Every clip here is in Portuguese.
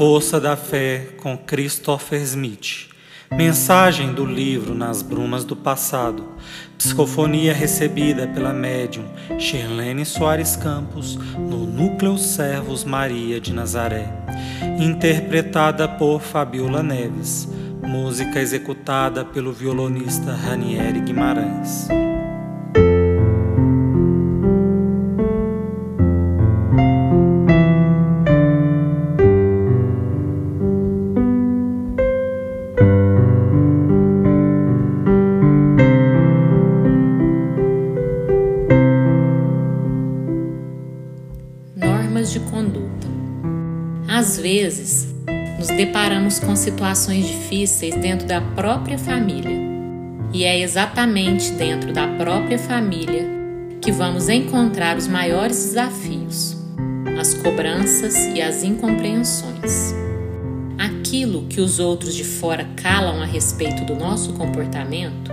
força da fé com Christopher Smith. Mensagem do livro Nas Brumas do Passado. Psicofonia recebida pela médium Shirlene Soares Campos no Núcleo Servos Maria de Nazaré. Interpretada por Fabiola Neves. Música executada pelo violonista Ranieri Guimarães. De conduta. Às vezes, nos deparamos com situações difíceis dentro da própria família. E é exatamente dentro da própria família que vamos encontrar os maiores desafios, as cobranças e as incompreensões. Aquilo que os outros de fora calam a respeito do nosso comportamento,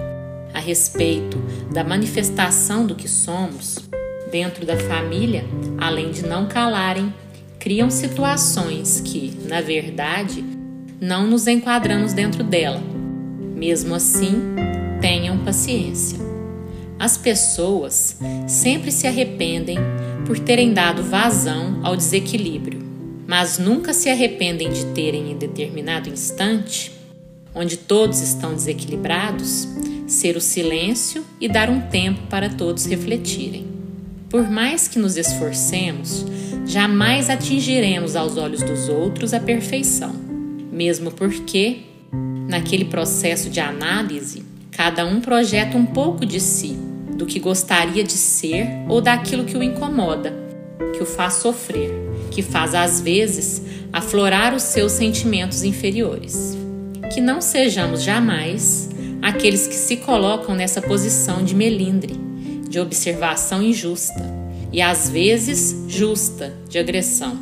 a respeito da manifestação do que somos, dentro da família, além de não calarem, criam situações que, na verdade, não nos enquadramos dentro dela. Mesmo assim, tenham paciência. As pessoas sempre se arrependem por terem dado vazão ao desequilíbrio, mas nunca se arrependem de terem, em determinado instante, onde todos estão desequilibrados, ser o silêncio e dar um tempo para todos refletirem. Por mais que nos esforcemos, jamais atingiremos aos olhos dos outros a perfeição, mesmo porque, naquele processo de análise, cada um projeta um pouco de si, do que gostaria de ser ou daquilo que o incomoda, que o faz sofrer, que faz às vezes aflorar os seus sentimentos inferiores. Que não sejamos jamais aqueles que se colocam nessa posição de melindre de observação injusta e às vezes justa de agressão.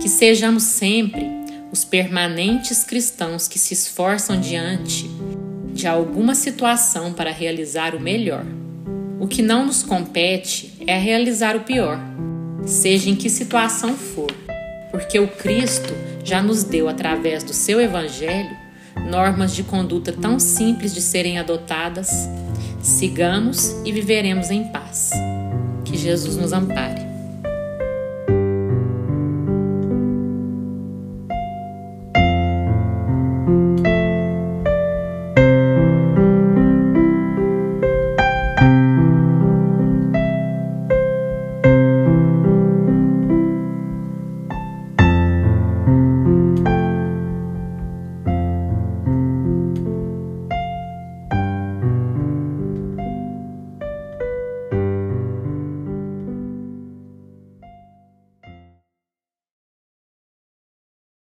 Que sejamos sempre os permanentes cristãos que se esforçam diante de alguma situação para realizar o melhor. O que não nos compete é realizar o pior, seja em que situação for, porque o Cristo já nos deu, através do seu Evangelho, normas de conduta tão simples de serem adotadas Sigamos e viveremos em paz. Que Jesus nos ampare.